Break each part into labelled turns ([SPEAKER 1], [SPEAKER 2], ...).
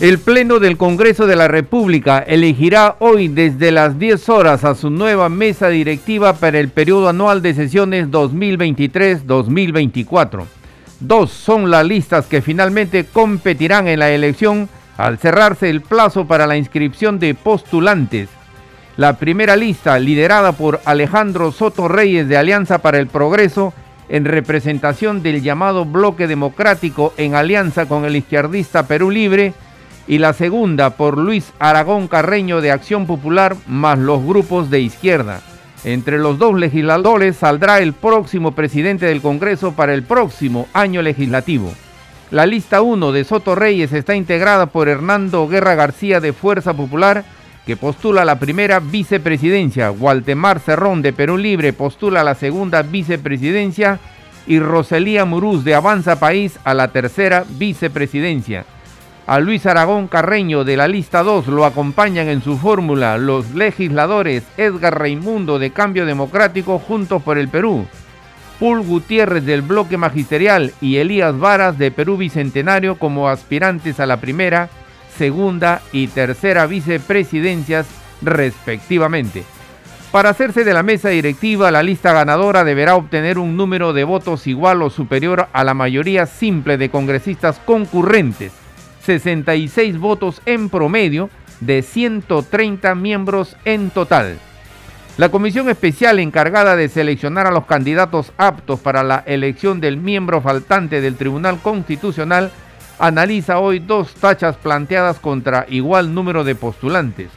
[SPEAKER 1] El Pleno del Congreso de la República elegirá hoy desde las 10 horas a su nueva mesa directiva para el periodo anual de sesiones 2023-2024. Dos son las listas que finalmente competirán en la elección al cerrarse el plazo para la inscripción de postulantes. La primera lista, liderada por Alejandro Soto Reyes de Alianza para el Progreso, en representación del llamado Bloque Democrático en alianza con el izquierdista Perú Libre, y la segunda por Luis Aragón Carreño de Acción Popular más los grupos de izquierda. Entre los dos legisladores saldrá el próximo presidente del Congreso para el próximo año legislativo. La lista 1 de Soto Reyes está integrada por Hernando Guerra García de Fuerza Popular, que postula la primera vicepresidencia, Waltemar Cerrón de Perú Libre postula la segunda vicepresidencia y Roselía Murús de Avanza País a la tercera vicepresidencia. A Luis Aragón Carreño de la lista 2 lo acompañan en su fórmula los legisladores Edgar Raimundo de Cambio Democrático Juntos por el Perú, Pul Gutiérrez del Bloque Magisterial y Elías Varas de Perú Bicentenario como aspirantes a la primera, segunda y tercera vicepresidencias respectivamente. Para hacerse de la mesa directiva, la lista ganadora deberá obtener un número de votos igual o superior a la mayoría simple de congresistas concurrentes 66 votos en promedio de 130 miembros en total. La comisión especial encargada de seleccionar a los candidatos aptos para la elección del miembro faltante del Tribunal Constitucional analiza hoy dos tachas planteadas contra igual número de postulantes.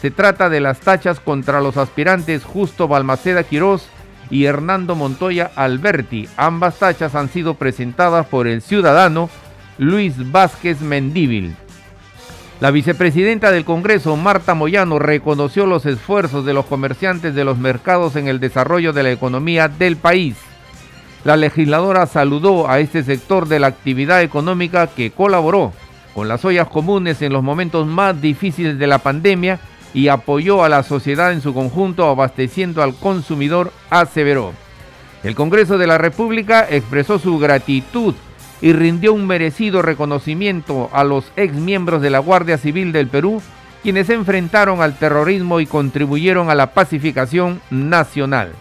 [SPEAKER 1] Se trata de las tachas contra los aspirantes Justo Balmaceda Quirós y Hernando Montoya Alberti. Ambas tachas han sido presentadas por el ciudadano Luis Vázquez Mendíbil. La vicepresidenta del Congreso, Marta Moyano, reconoció los esfuerzos de los comerciantes de los mercados en el desarrollo de la economía del país. La legisladora saludó a este sector de la actividad económica que colaboró con las ollas comunes en los momentos más difíciles de la pandemia y apoyó a la sociedad en su conjunto abasteciendo al consumidor, aseveró. El Congreso de la República expresó su gratitud y rindió un merecido reconocimiento a los ex miembros de la Guardia Civil del Perú, quienes se enfrentaron al terrorismo y contribuyeron a la pacificación nacional.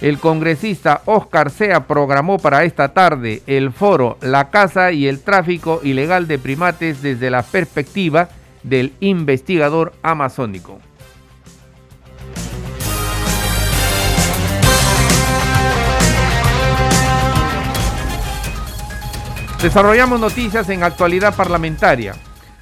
[SPEAKER 1] El congresista Oscar Sea programó para esta tarde el foro La caza y el tráfico ilegal de primates desde la perspectiva del investigador amazónico. Desarrollamos noticias en actualidad parlamentaria.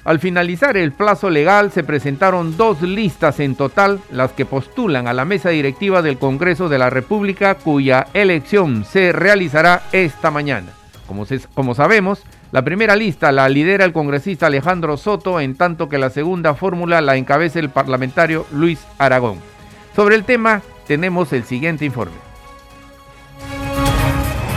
[SPEAKER 1] Al finalizar el plazo legal se presentaron dos listas en total, las que postulan a la mesa directiva del Congreso de la República, cuya elección se realizará esta mañana. Como, como sabemos, la primera lista la lidera el congresista Alejandro Soto, en tanto que la segunda fórmula la encabeza el parlamentario Luis Aragón. Sobre el tema tenemos el siguiente informe.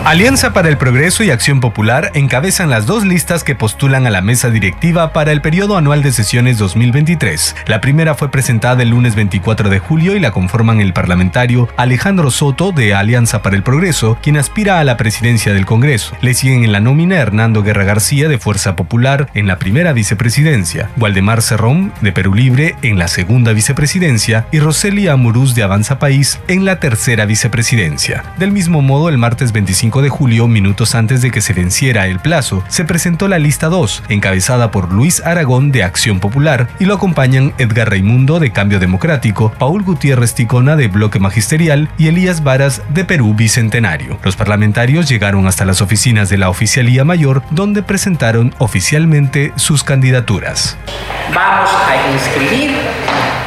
[SPEAKER 2] Alianza para el Progreso y Acción Popular encabezan las dos listas que postulan a la mesa directiva para el periodo anual de sesiones 2023. La primera fue presentada el lunes 24 de julio y la conforman el parlamentario Alejandro Soto de Alianza para el Progreso, quien aspira a la presidencia del Congreso. Le siguen en la nómina Hernando Guerra García de Fuerza Popular en la primera vicepresidencia, Waldemar Cerrón de Perú Libre en la segunda vicepresidencia y Roselia Amurús de Avanza País en la tercera vicepresidencia. Del mismo modo, el martes 25 de julio, minutos antes de que se venciera el plazo, se presentó la lista 2, encabezada por Luis Aragón de Acción Popular, y lo acompañan Edgar Raimundo de Cambio Democrático, Paul Gutiérrez Ticona de Bloque Magisterial y Elías Varas de Perú Bicentenario. Los parlamentarios llegaron hasta las oficinas de la Oficialía Mayor, donde presentaron oficialmente sus candidaturas.
[SPEAKER 3] Vamos a inscribir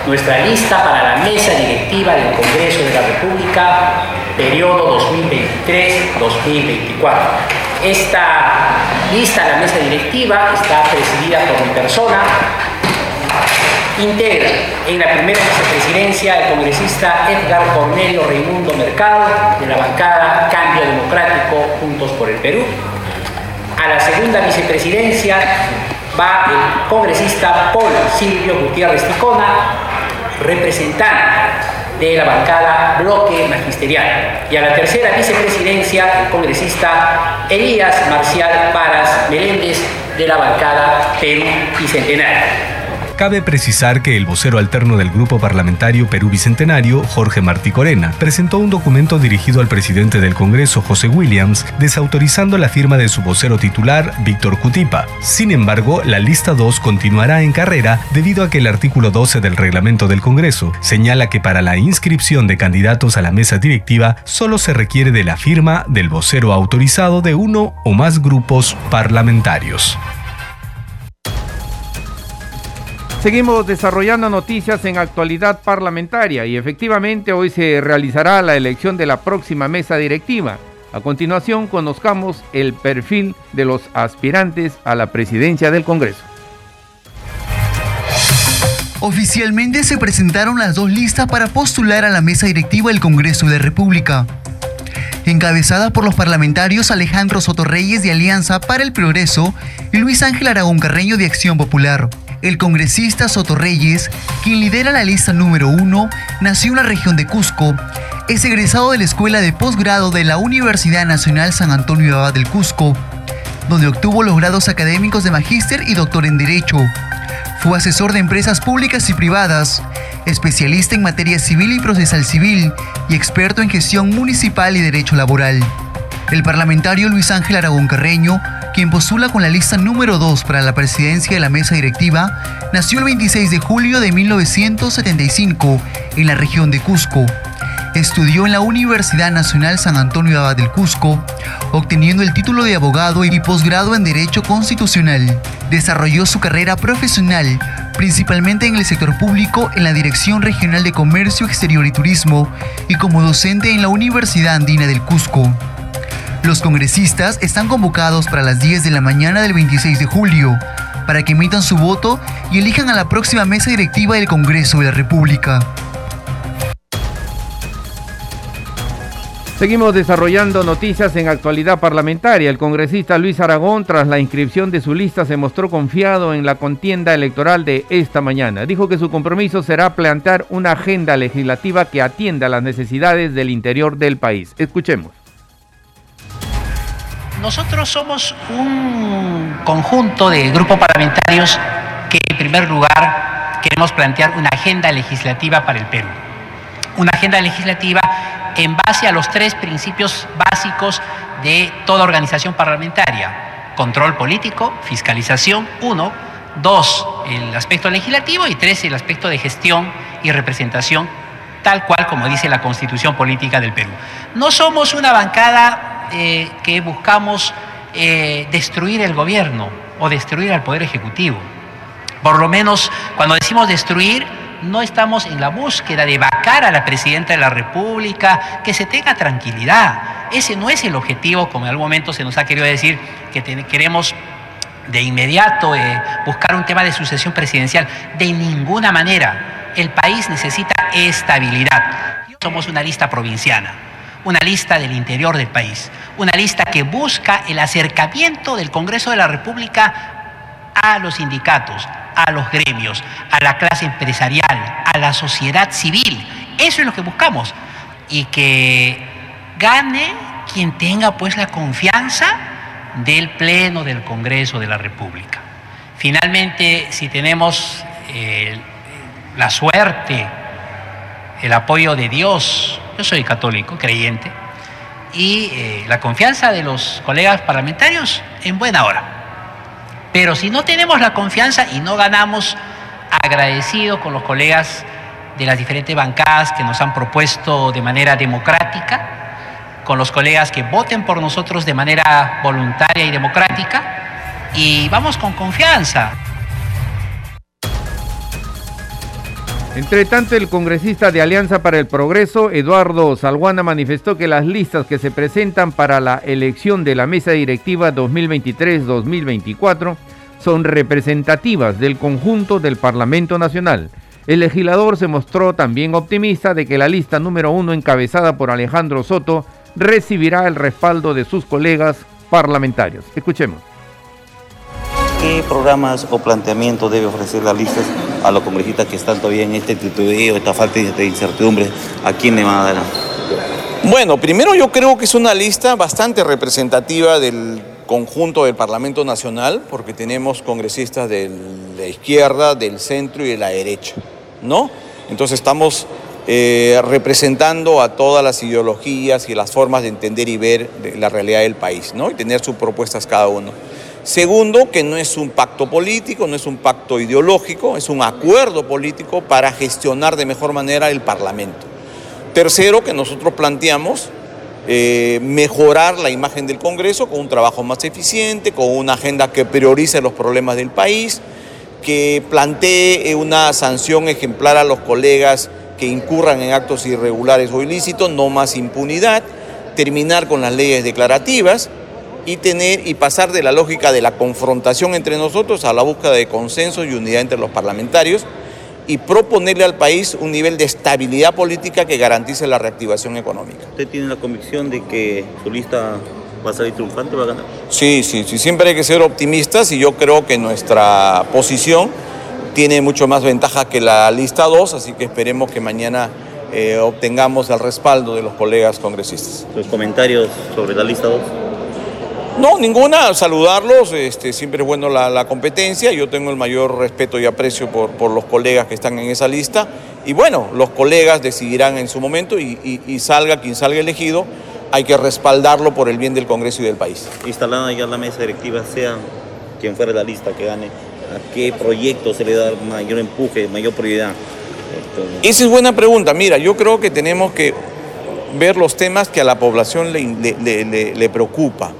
[SPEAKER 3] nuestra lista para la mesa directiva del Congreso de la República periodo 2023-2024. Esta lista, la mesa directiva, está presidida por mi persona, Integra en la primera vicepresidencia el congresista Edgar Cornelio Raimundo Mercado de la bancada Cambio Democrático Juntos por el Perú. A la segunda vicepresidencia va el congresista Paul Silvio Gutiérrez Ticona, representante de la bancada Bloque Magisterial. Y a la tercera vicepresidencia, el congresista Elías Marcial Paras Meléndez de la bancada Perú Bicentenario.
[SPEAKER 2] Cabe precisar que el vocero alterno del Grupo Parlamentario Perú Bicentenario, Jorge Martí Corena, presentó un documento dirigido al presidente del Congreso, José Williams, desautorizando la firma de su vocero titular, Víctor Cutipa. Sin embargo, la lista 2 continuará en carrera debido a que el artículo 12 del reglamento del Congreso señala que para la inscripción de candidatos a la mesa directiva solo se requiere de la firma del vocero autorizado de uno o más grupos parlamentarios.
[SPEAKER 1] Seguimos desarrollando noticias en actualidad parlamentaria y efectivamente hoy se realizará la elección de la próxima mesa directiva. A continuación conozcamos el perfil de los aspirantes a la presidencia del Congreso.
[SPEAKER 4] Oficialmente se presentaron las dos listas para postular a la mesa directiva del Congreso de la República. Encabezada por los parlamentarios Alejandro Sotorreyes de Alianza para el Progreso y Luis Ángel Aragón Carreño de Acción Popular. El congresista Soto Reyes, quien lidera la lista número uno, nació en la región de Cusco. Es egresado de la Escuela de Posgrado de la Universidad Nacional San Antonio Abad del Cusco, donde obtuvo los grados académicos de magíster y doctor en Derecho. Fue asesor de empresas públicas y privadas, especialista en materia civil y procesal civil y experto en gestión municipal y derecho laboral. El parlamentario Luis Ángel Aragón Carreño quien postula con la lista número 2 para la presidencia de la mesa directiva, nació el 26 de julio de 1975 en la región de Cusco. Estudió en la Universidad Nacional San Antonio Abad del Cusco, obteniendo el título de abogado y posgrado en Derecho Constitucional. Desarrolló su carrera profesional principalmente en el sector público en la Dirección Regional de Comercio Exterior y Turismo y como docente en la Universidad Andina del Cusco. Los congresistas están convocados para las 10 de la mañana del 26 de julio para que emitan su voto y elijan a la próxima mesa directiva del Congreso de la República.
[SPEAKER 1] Seguimos desarrollando noticias en actualidad parlamentaria. El congresista Luis Aragón, tras la inscripción de su lista, se mostró confiado en la contienda electoral de esta mañana. Dijo que su compromiso será plantear una agenda legislativa que atienda las necesidades del interior del país. Escuchemos.
[SPEAKER 3] Nosotros somos un conjunto de grupos parlamentarios que en primer lugar queremos plantear una agenda legislativa para el Perú. Una agenda legislativa en base a los tres principios básicos de toda organización parlamentaria. Control político, fiscalización, uno. Dos, el aspecto legislativo y tres, el aspecto de gestión y representación, tal cual como dice la constitución política del Perú. No somos una bancada eh, que buscamos eh, destruir el gobierno o destruir al Poder Ejecutivo. Por lo menos cuando decimos destruir, no estamos en la búsqueda de vacar a la Presidenta de la República, que se tenga tranquilidad. Ese no es el objetivo, como en algún momento se nos ha querido decir, que queremos de inmediato eh, buscar un tema de sucesión presidencial. De ninguna manera. El país necesita estabilidad. Somos una lista provinciana una lista del interior del país, una lista que busca el acercamiento del Congreso de la República a los sindicatos, a los gremios, a la clase empresarial, a la sociedad civil. Eso es lo que buscamos. Y que gane quien tenga pues la confianza del Pleno del Congreso de la República. Finalmente, si tenemos eh, la suerte, el apoyo de Dios, yo soy católico, creyente, y eh, la confianza de los colegas parlamentarios en buena hora. Pero si no tenemos la confianza y no ganamos, agradecido con los colegas de las diferentes bancadas que nos han propuesto de manera democrática, con los colegas que voten por nosotros de manera voluntaria y democrática, y vamos con confianza.
[SPEAKER 1] Entre tanto, el congresista de Alianza para el Progreso, Eduardo Salguana, manifestó que las listas que se presentan para la elección de la mesa directiva 2023-2024 son representativas del conjunto del Parlamento Nacional. El legislador se mostró también optimista de que la lista número uno encabezada por Alejandro Soto recibirá el respaldo de sus colegas parlamentarios. Escuchemos.
[SPEAKER 5] ¿Qué programas o planteamientos debe ofrecer la lista a los congresistas que están todavía en este titubeo, esta falta de incertidumbre? ¿A quién le van a dar?
[SPEAKER 6] Bueno, primero yo creo que es una lista bastante representativa del conjunto del Parlamento Nacional, porque tenemos congresistas de la izquierda, del centro y de la derecha, ¿no? Entonces estamos eh, representando a todas las ideologías y las formas de entender y ver la realidad del país, ¿no? Y tener sus propuestas cada uno. Segundo, que no es un pacto político, no es un pacto ideológico, es un acuerdo político para gestionar de mejor manera el Parlamento. Tercero, que nosotros planteamos eh, mejorar la imagen del Congreso con un trabajo más eficiente, con una agenda que priorice los problemas del país, que plantee una sanción ejemplar a los colegas que incurran en actos irregulares o ilícitos, no más impunidad, terminar con las leyes declarativas y tener y pasar de la lógica de la confrontación entre nosotros a la búsqueda de consenso y unidad entre los parlamentarios y proponerle al país un nivel de estabilidad política que garantice la reactivación económica.
[SPEAKER 5] ¿Usted tiene la convicción de que su lista va a salir triunfante, va a ganar?
[SPEAKER 6] Sí, sí, sí, siempre hay que ser optimistas y yo creo que nuestra posición tiene mucho más ventaja que la lista 2, así que esperemos que mañana eh, obtengamos el respaldo de los colegas congresistas.
[SPEAKER 5] ¿Los comentarios sobre la lista 2?
[SPEAKER 6] No, ninguna, saludarlos, este, siempre es bueno la, competencia, yo tengo el mayor respeto y aprecio por, por, los colegas que están en esa lista y bueno, los colegas decidirán en su momento y, salga quien salga elegido, hay que respaldarlo por el bien del Congreso y del país.
[SPEAKER 5] Instalada ya la mesa directiva, sea quien fuera la lista que gane, ¿a qué proyecto se le da mayor empuje, mayor prioridad?
[SPEAKER 6] Esa es buena pregunta, mira, yo creo que tenemos que ver los temas que a la población le, le, le preocupa.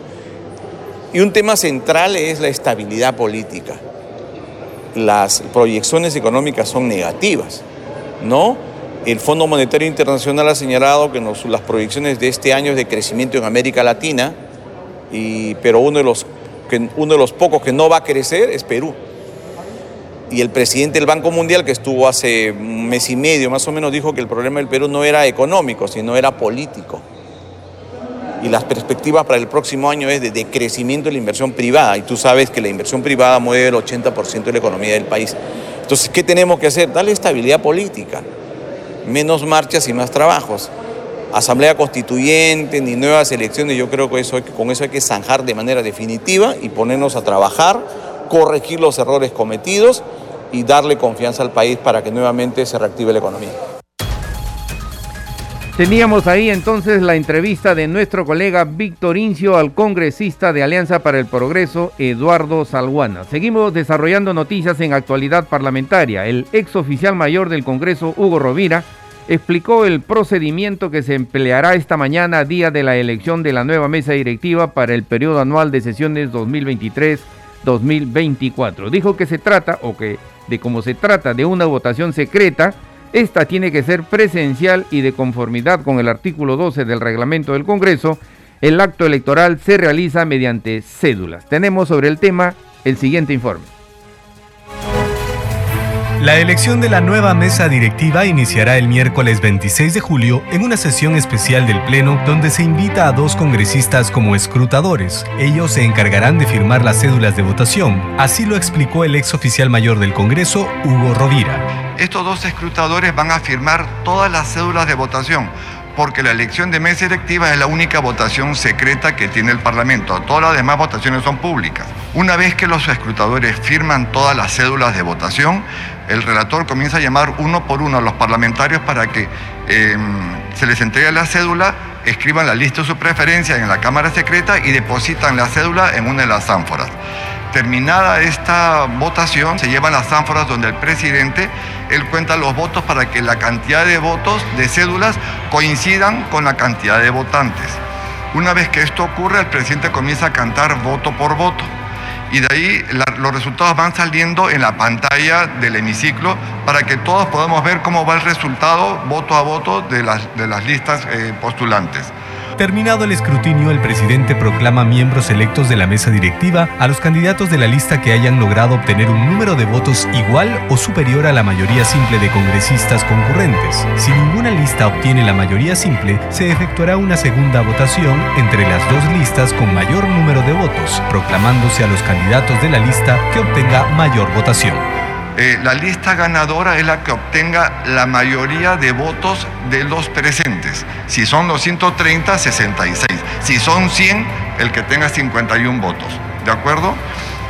[SPEAKER 6] Y un tema central es la estabilidad política. Las proyecciones económicas son negativas, ¿no? El Fondo Monetario Internacional ha señalado que las proyecciones de este año es de crecimiento en América Latina, y, pero uno de, los, que, uno de los pocos que no va a crecer es Perú. Y el presidente del Banco Mundial, que estuvo hace un mes y medio más o menos, dijo que el problema del Perú no era económico, sino era político y las perspectivas para el próximo año es de decrecimiento de la inversión privada y tú sabes que la inversión privada mueve el 80% de la economía del país. Entonces, ¿qué tenemos que hacer? Darle estabilidad política, menos marchas y más trabajos. Asamblea constituyente ni nuevas elecciones, yo creo que con eso hay que zanjar de manera definitiva y ponernos a trabajar, corregir los errores cometidos y darle confianza al país para que nuevamente se reactive la economía.
[SPEAKER 1] Teníamos ahí entonces la entrevista de nuestro colega Víctor Incio al congresista de Alianza para el Progreso, Eduardo Salguana. Seguimos desarrollando noticias en actualidad parlamentaria. El ex oficial mayor del Congreso, Hugo Rovira, explicó el procedimiento que se empleará esta mañana, día de la elección de la nueva mesa directiva para el periodo anual de sesiones 2023-2024. Dijo que se trata, o que de cómo se trata de una votación secreta, esta tiene que ser presencial y de conformidad con el artículo 12 del reglamento del Congreso. El acto electoral se realiza mediante cédulas. Tenemos sobre el tema el siguiente informe.
[SPEAKER 2] La elección de la nueva mesa directiva iniciará el miércoles 26 de julio en una sesión especial del Pleno donde se invita a dos congresistas como escrutadores. Ellos se encargarán de firmar las cédulas de votación. Así lo explicó el ex oficial mayor del Congreso, Hugo Rovira.
[SPEAKER 7] Estos dos escrutadores van a firmar todas las cédulas de votación porque la elección de mesa directiva es la única votación secreta que tiene el Parlamento. Todas las demás votaciones son públicas. Una vez que los escrutadores firman todas las cédulas de votación, el relator comienza a llamar uno por uno a los parlamentarios para que em, se les entregue la cédula, escriban la lista de su preferencia en la Cámara Secreta y depositan la cédula en una de las ánforas. Terminada esta votación, se llevan las ánforas donde el presidente, él cuenta los votos para que la cantidad de votos, de cédulas, coincidan con la cantidad de votantes. Una vez que esto ocurre, el presidente comienza a cantar voto por voto. Y de ahí los resultados van saliendo en la pantalla del hemiciclo para que todos podamos ver cómo va el resultado voto a voto de las, de las listas eh, postulantes.
[SPEAKER 2] Terminado el escrutinio, el presidente proclama miembros electos de la mesa directiva a los candidatos de la lista que hayan logrado obtener un número de votos igual o superior a la mayoría simple de congresistas concurrentes. Si ninguna lista obtiene la mayoría simple, se efectuará una segunda votación entre las dos listas con mayor número de votos, proclamándose a los candidatos de la lista que obtenga mayor votación.
[SPEAKER 7] Eh, la lista ganadora es la que obtenga la mayoría de votos de los presentes. Si son 230, 66. Si son 100, el que tenga 51 votos. ¿De acuerdo?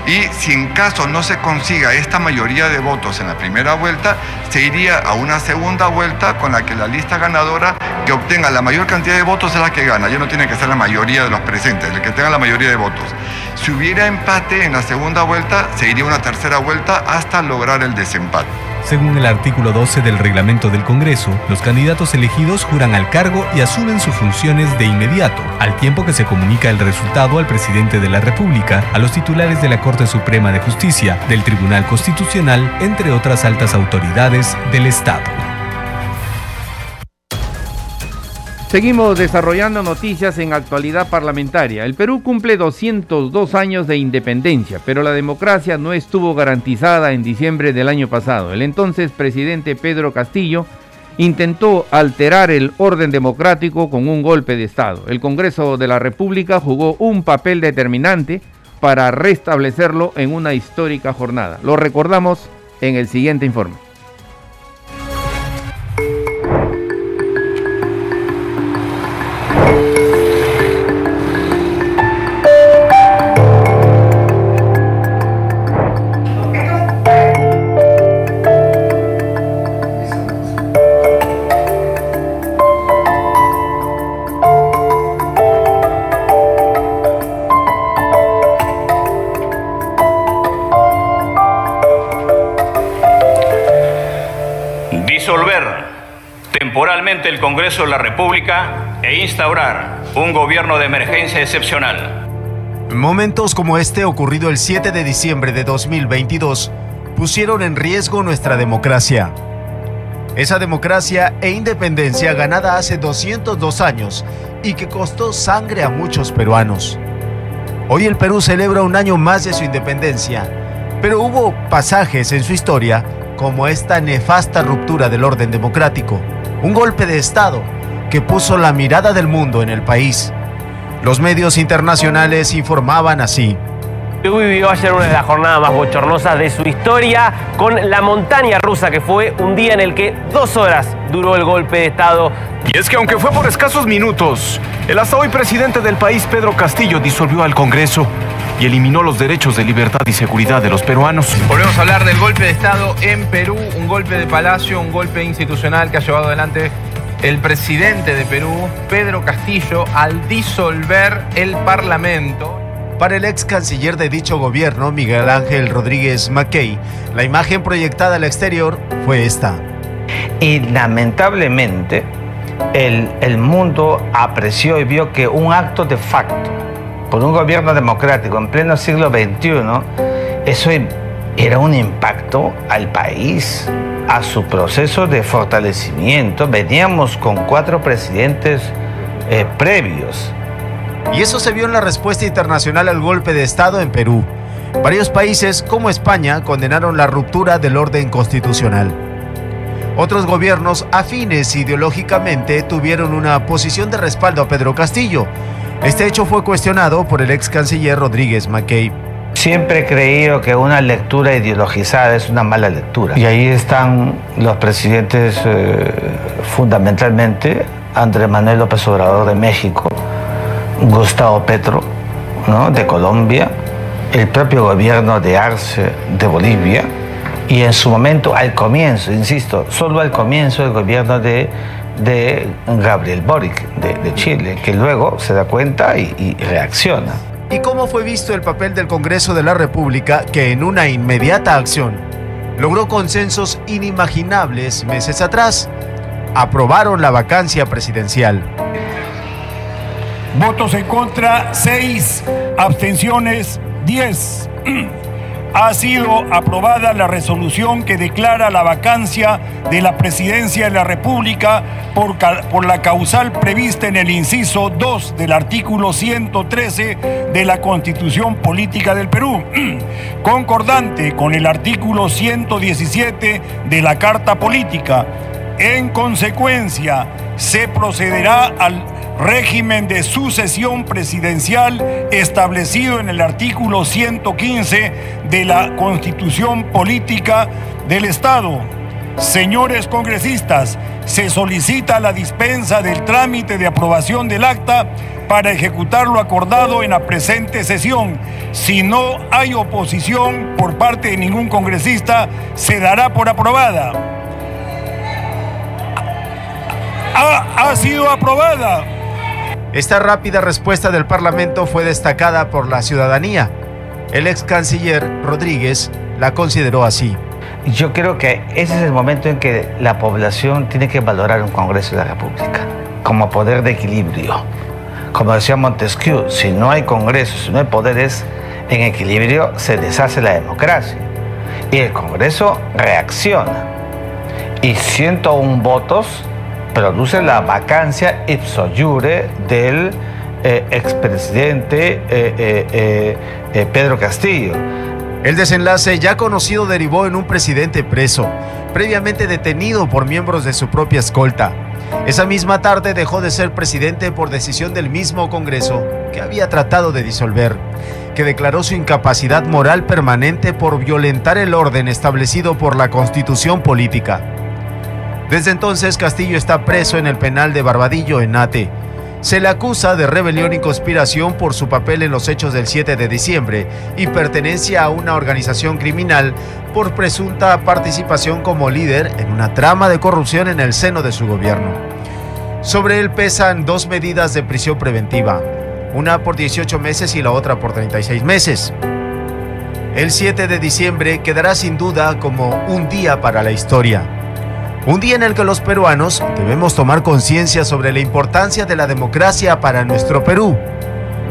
[SPEAKER 7] Y si en caso no se consiga esta mayoría de votos en la primera vuelta, se iría a una segunda vuelta con la que la lista ganadora que obtenga la mayor cantidad de votos es la que gana. Ya no tiene que ser la mayoría de los presentes, el que tenga la mayoría de votos. Si hubiera empate en la segunda vuelta, se iría a una tercera vuelta hasta lograr el desempate.
[SPEAKER 2] Según el artículo 12 del reglamento del Congreso, los candidatos elegidos juran al cargo y asumen sus funciones de inmediato, al tiempo que se comunica el resultado al presidente de la República, a los titulares de la Corte Suprema de Justicia, del Tribunal Constitucional, entre otras altas autoridades del Estado.
[SPEAKER 1] Seguimos desarrollando noticias en actualidad parlamentaria. El Perú cumple 202 años de independencia, pero la democracia no estuvo garantizada en diciembre del año pasado. El entonces presidente Pedro Castillo intentó alterar el orden democrático con un golpe de Estado. El Congreso de la República jugó un papel determinante para restablecerlo en una histórica jornada. Lo recordamos en el siguiente informe.
[SPEAKER 8] El Congreso de la República e instaurar un gobierno de emergencia excepcional.
[SPEAKER 9] Momentos como este ocurrido el 7 de diciembre de 2022 pusieron en riesgo nuestra democracia. Esa democracia e independencia ganada hace 202 años y que costó sangre a muchos peruanos. Hoy el Perú celebra un año más de su independencia, pero hubo pasajes en su historia como esta nefasta ruptura del orden democrático un golpe de Estado que puso la mirada del mundo en el país. Los medios internacionales informaban así.
[SPEAKER 10] Perú vivió ayer una de las jornadas más bochornosas de su historia con la montaña rusa, que fue un día en el que dos horas duró el golpe de Estado.
[SPEAKER 11] Y es que aunque fue por escasos minutos, el hasta hoy presidente del país, Pedro Castillo, disolvió al Congreso y eliminó los derechos de libertad y seguridad de los peruanos.
[SPEAKER 12] Volvemos a hablar del golpe de Estado en Perú, un golpe de palacio, un golpe institucional que ha llevado adelante el presidente de Perú, Pedro Castillo, al disolver el Parlamento.
[SPEAKER 9] Para el ex canciller de dicho gobierno, Miguel Ángel Rodríguez Mackey, la imagen proyectada al exterior fue esta.
[SPEAKER 13] Y lamentablemente, el, el mundo apreció y vio que un acto de facto por un gobierno democrático en pleno siglo XXI, eso era un impacto al país, a su proceso de fortalecimiento. Veníamos con cuatro presidentes eh, previos.
[SPEAKER 9] Y eso se vio en la respuesta internacional al golpe de Estado en Perú. Varios países, como España, condenaron la ruptura del orden constitucional. Otros gobiernos afines ideológicamente tuvieron una posición de respaldo a Pedro Castillo, este hecho fue cuestionado por el ex canciller Rodríguez McKay.
[SPEAKER 13] Siempre he creído que una lectura ideologizada es una mala lectura. Y ahí están los presidentes eh, fundamentalmente, Andrés Manuel López Obrador de México, Gustavo Petro ¿no? de Colombia, el propio gobierno de Arce de Bolivia y en su momento al comienzo, insisto, solo al comienzo el gobierno de de Gabriel Boric de, Chile, que luego se da cuenta y, y reacciona.
[SPEAKER 9] ¿Y cómo fue visto el papel del Congreso de la República que en una inmediata acción logró consensos inimaginables meses atrás? Aprobaron la vacancia presidencial.
[SPEAKER 14] Votos en contra, 6. Abstenciones, 10. ha sido aprobada la resolución que declara la vacancia de la presidencia de la República por, por, la causal prevista en el inciso 2 del artículo 113 de la Constitución Política del Perú, concordante con el artículo 117 de la Carta Política. En consecuencia, se procederá al régimen de sucesión presidencial establecido en el artículo 115 de la Constitución Política del Estado. Señores congresistas, se solicita la dispensa del trámite de aprobación del acta para ejecutar lo acordado en la presente sesión. Si no hay oposición por parte de ningún congresista, se dará por aprobada. Ha, ha sido aprobada.
[SPEAKER 9] Esta rápida respuesta del Parlamento fue destacada por la ciudadanía. El ex canciller Rodríguez la consideró así.
[SPEAKER 13] Yo creo que ese es el momento en que la población tiene que valorar un Congreso de la República como poder de equilibrio. Como decía Montesquieu, si no hay Congreso, si no hay poderes en equilibrio, se deshace la democracia. Y el Congreso reacciona. Y 101 votos produce la vacancia ipso jure del eh, expresidente eh, eh, Pedro Castillo.
[SPEAKER 9] El desenlace ya conocido derivó en un presidente preso, previamente detenido por miembros de su propia escolta. Esa misma tarde dejó de ser presidente por decisión del mismo Congreso que había tratado de disolver, que declaró su incapacidad moral permanente por violentar el orden establecido por la constitución política. Desde entonces Castillo está preso en el penal de Barbadillo en Ate. Se le acusa de rebelión y conspiración por su papel en los hechos del 7 de diciembre y pertenencia a una organización criminal por presunta participación como líder en una trama de corrupción en el seno de su gobierno. Sobre él pesan dos medidas de prisión preventiva, una por 18 meses y la otra por 36 meses. El 7 de diciembre quedará sin duda como un día para la historia un día en el que los peruanos debemos tomar conciencia sobre la importancia de la democracia para nuestro Perú,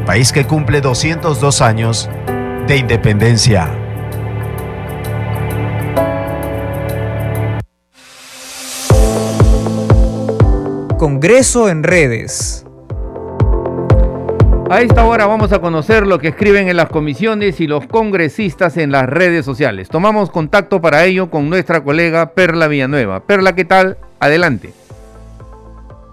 [SPEAKER 9] país que cumple 202 años de independencia.
[SPEAKER 15] Congreso en redes.
[SPEAKER 1] A esta hora vamos a conocer lo que escriben en las comisiones y los congresistas en las redes sociales. Tomamos contacto para ello con nuestra colega Perla Villanueva. Perla, ¿qué tal? Adelante.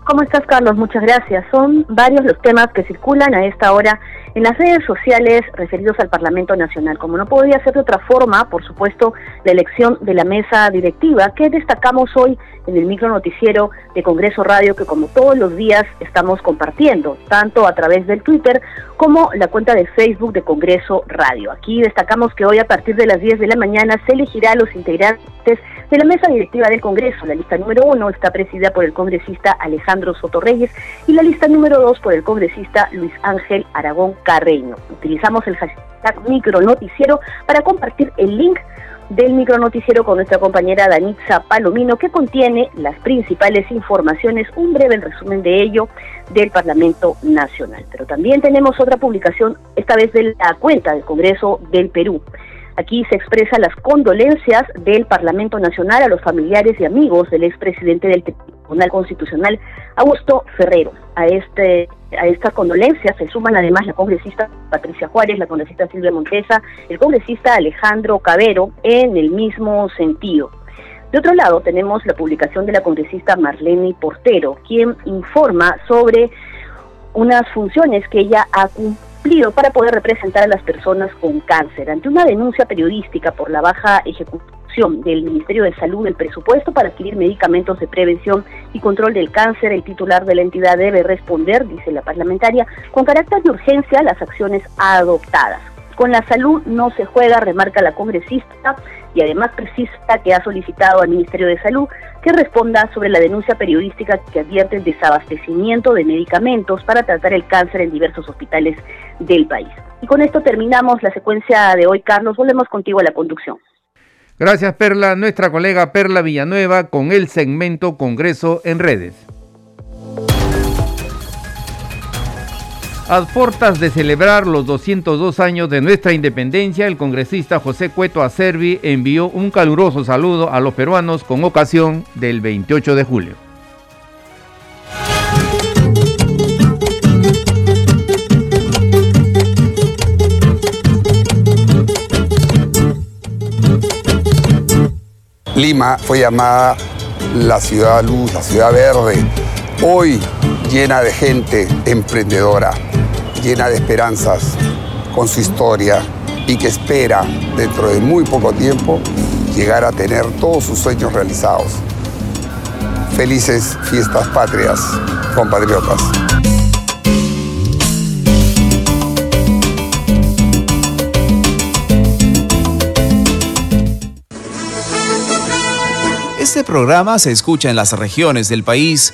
[SPEAKER 16] ¿Cómo estás, Carlos? Muchas gracias. Son varios los temas que circulan a esta hora en las redes sociales referidos al Parlamento Nacional. Como no podía ser de otra forma, por supuesto, la elección de la mesa directiva que destacamos hoy en el micro noticiero de Congreso Radio que como todos los días estamos compartiendo, tanto a través del Twitter como la cuenta de Facebook de Congreso Radio. Aquí destacamos que hoy a partir de las 10 de la mañana se elegirá a los integrantes de la mesa directiva del Congreso. La lista número uno está presidida por el congresista Alejandro Soto Reyes y la lista número dos por el congresista Luis Ángel Aragón Carreño. Utilizamos el hashtag micronoticiero para compartir el link del micronoticiero con nuestra compañera Danitza Palomino, que contiene las principales informaciones, un breve resumen de ello del Parlamento Nacional. Pero también tenemos otra publicación, esta vez de la cuenta del Congreso del Perú. Aquí se expresan las condolencias del Parlamento Nacional a los familiares y amigos del expresidente del Tribunal Constitucional, Augusto Ferrero. A, este, a esta condolencia se suman además la congresista Patricia Juárez, la congresista Silvia Montesa, el congresista Alejandro Cabero, en el mismo sentido. De otro lado, tenemos la publicación de la congresista Marlene Portero, quien informa sobre unas funciones que ella ha cumplido para poder representar a las personas con cáncer. Ante una denuncia periodística por la baja ejecución del Ministerio de Salud del presupuesto para adquirir medicamentos de prevención y control del cáncer, el titular de la entidad debe responder, dice la parlamentaria, con carácter de urgencia a las acciones adoptadas. Con la salud no se juega, remarca la congresista, y además precisa que ha solicitado al Ministerio de Salud que responda sobre la denuncia periodística que advierte el desabastecimiento de medicamentos para tratar el cáncer en diversos hospitales del país. Y con esto terminamos la secuencia de hoy, Carlos. Volvemos contigo a la conducción.
[SPEAKER 1] Gracias, Perla. Nuestra colega Perla Villanueva con el segmento Congreso en redes. A portas de celebrar los 202 años de nuestra independencia, el congresista José Cueto Acervi envió un caluroso saludo a los peruanos con ocasión del 28 de julio.
[SPEAKER 17] Lima fue llamada la ciudad luz, la ciudad verde, hoy llena de gente emprendedora, llena de esperanzas con su historia y que espera dentro de muy poco tiempo llegar a tener todos sus sueños realizados. Felices fiestas patrias, compatriotas.
[SPEAKER 18] Este programa se escucha en las regiones del país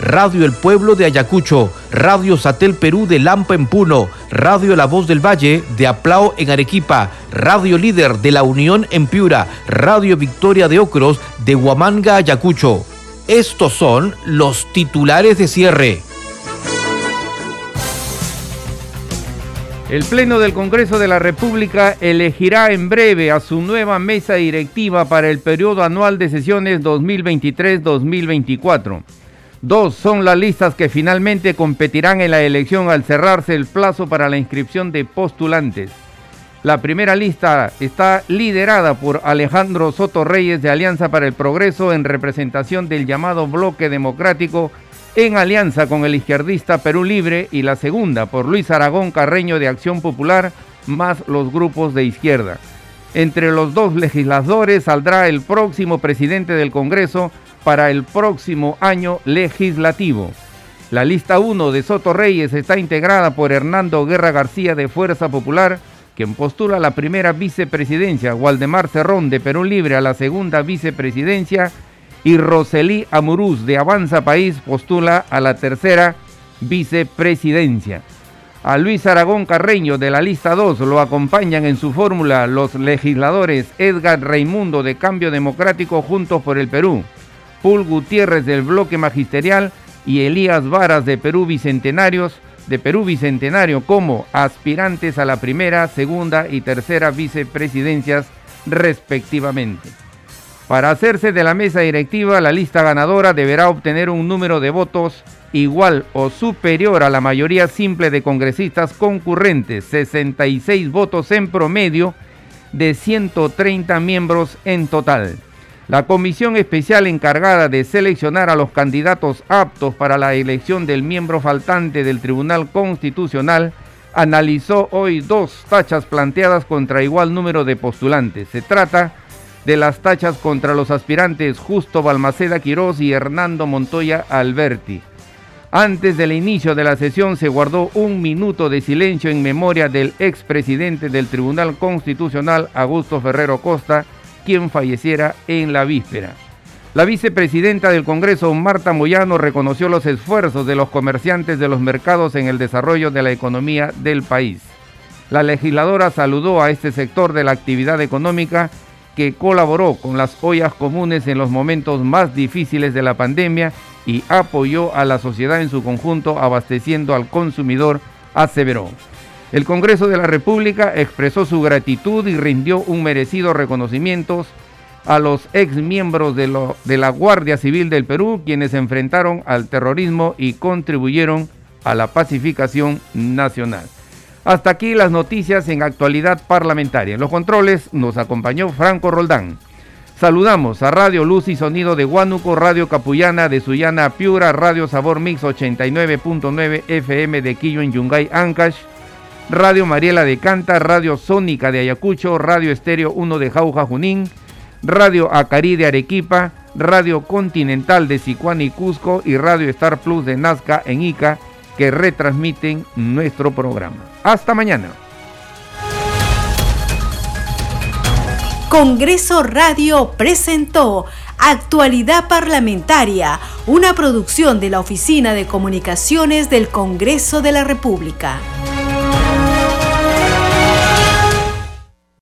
[SPEAKER 19] Radio El Pueblo de Ayacucho, Radio Satel Perú de Lampa en Puno, Radio La Voz del Valle de Aplao en Arequipa, Radio Líder de La Unión en Piura, Radio Victoria de Ocros de Huamanga, Ayacucho. Estos son los titulares de cierre.
[SPEAKER 1] El Pleno del Congreso de la República elegirá en breve a su nueva mesa directiva para el periodo anual de sesiones 2023-2024. Dos son las listas que finalmente competirán en la elección al cerrarse el plazo para la inscripción de postulantes. La primera lista está liderada por Alejandro Soto Reyes de Alianza para el Progreso en representación del llamado Bloque Democrático en alianza con el izquierdista Perú Libre y la segunda por Luis Aragón Carreño de Acción Popular más los grupos de izquierda. Entre los dos legisladores saldrá el próximo presidente del Congreso, para el próximo año legislativo. La lista 1 de Soto Reyes está integrada por Hernando Guerra García de Fuerza Popular, quien postula la primera vicepresidencia, Waldemar Cerrón de Perú Libre a la segunda vicepresidencia y Roselí Amurús de Avanza País postula a la tercera vicepresidencia. A Luis Aragón Carreño de la lista 2 lo acompañan en su fórmula los legisladores Edgar Raimundo de Cambio Democrático Juntos por el Perú, Pul Gutiérrez del bloque magisterial y Elías Varas de Perú Bicentenarios de Perú Bicentenario como aspirantes a la primera, segunda y tercera vicepresidencias respectivamente. Para hacerse de la mesa directiva, la lista ganadora deberá obtener un número de votos igual o superior a la mayoría simple de congresistas concurrentes, 66 votos en promedio de 130 miembros en total. La comisión especial encargada de seleccionar a los candidatos aptos para la elección del miembro faltante del Tribunal Constitucional analizó hoy dos tachas planteadas contra igual número de postulantes. Se trata de las tachas contra los aspirantes Justo Balmaceda Quirós y Hernando Montoya Alberti. Antes del inicio de la sesión se guardó un minuto de silencio en memoria del expresidente del Tribunal Constitucional, Augusto Ferrero Costa, quien falleciera en la víspera. La vicepresidenta del Congreso, Marta Moyano, reconoció los esfuerzos de los comerciantes de los mercados en el desarrollo de la economía del país. La legisladora saludó a este sector de la actividad económica que colaboró con las ollas comunes en los momentos más difíciles de la pandemia y apoyó a la sociedad en su conjunto abasteciendo al consumidor, aseveró. El Congreso de la República expresó su gratitud y rindió un merecido reconocimiento a los ex miembros de, de la Guardia Civil del Perú, quienes se enfrentaron al terrorismo y contribuyeron a la pacificación nacional. Hasta aquí las noticias en actualidad parlamentaria. En los controles nos acompañó Franco Roldán. Saludamos a Radio Luz y Sonido de Huánuco, Radio Capullana de Sullana Piura, Radio Sabor Mix 89.9 FM de Quillo en Yungay, Ancash, Radio Mariela de Canta, Radio Sónica de Ayacucho, Radio Estéreo 1 de Jauja Junín, Radio Acari de Arequipa, Radio Continental de Sicuán y Cusco y Radio Star Plus de Nazca en Ica que retransmiten nuestro programa. Hasta mañana.
[SPEAKER 20] Congreso Radio presentó Actualidad Parlamentaria, una producción de la Oficina de Comunicaciones del Congreso de la República.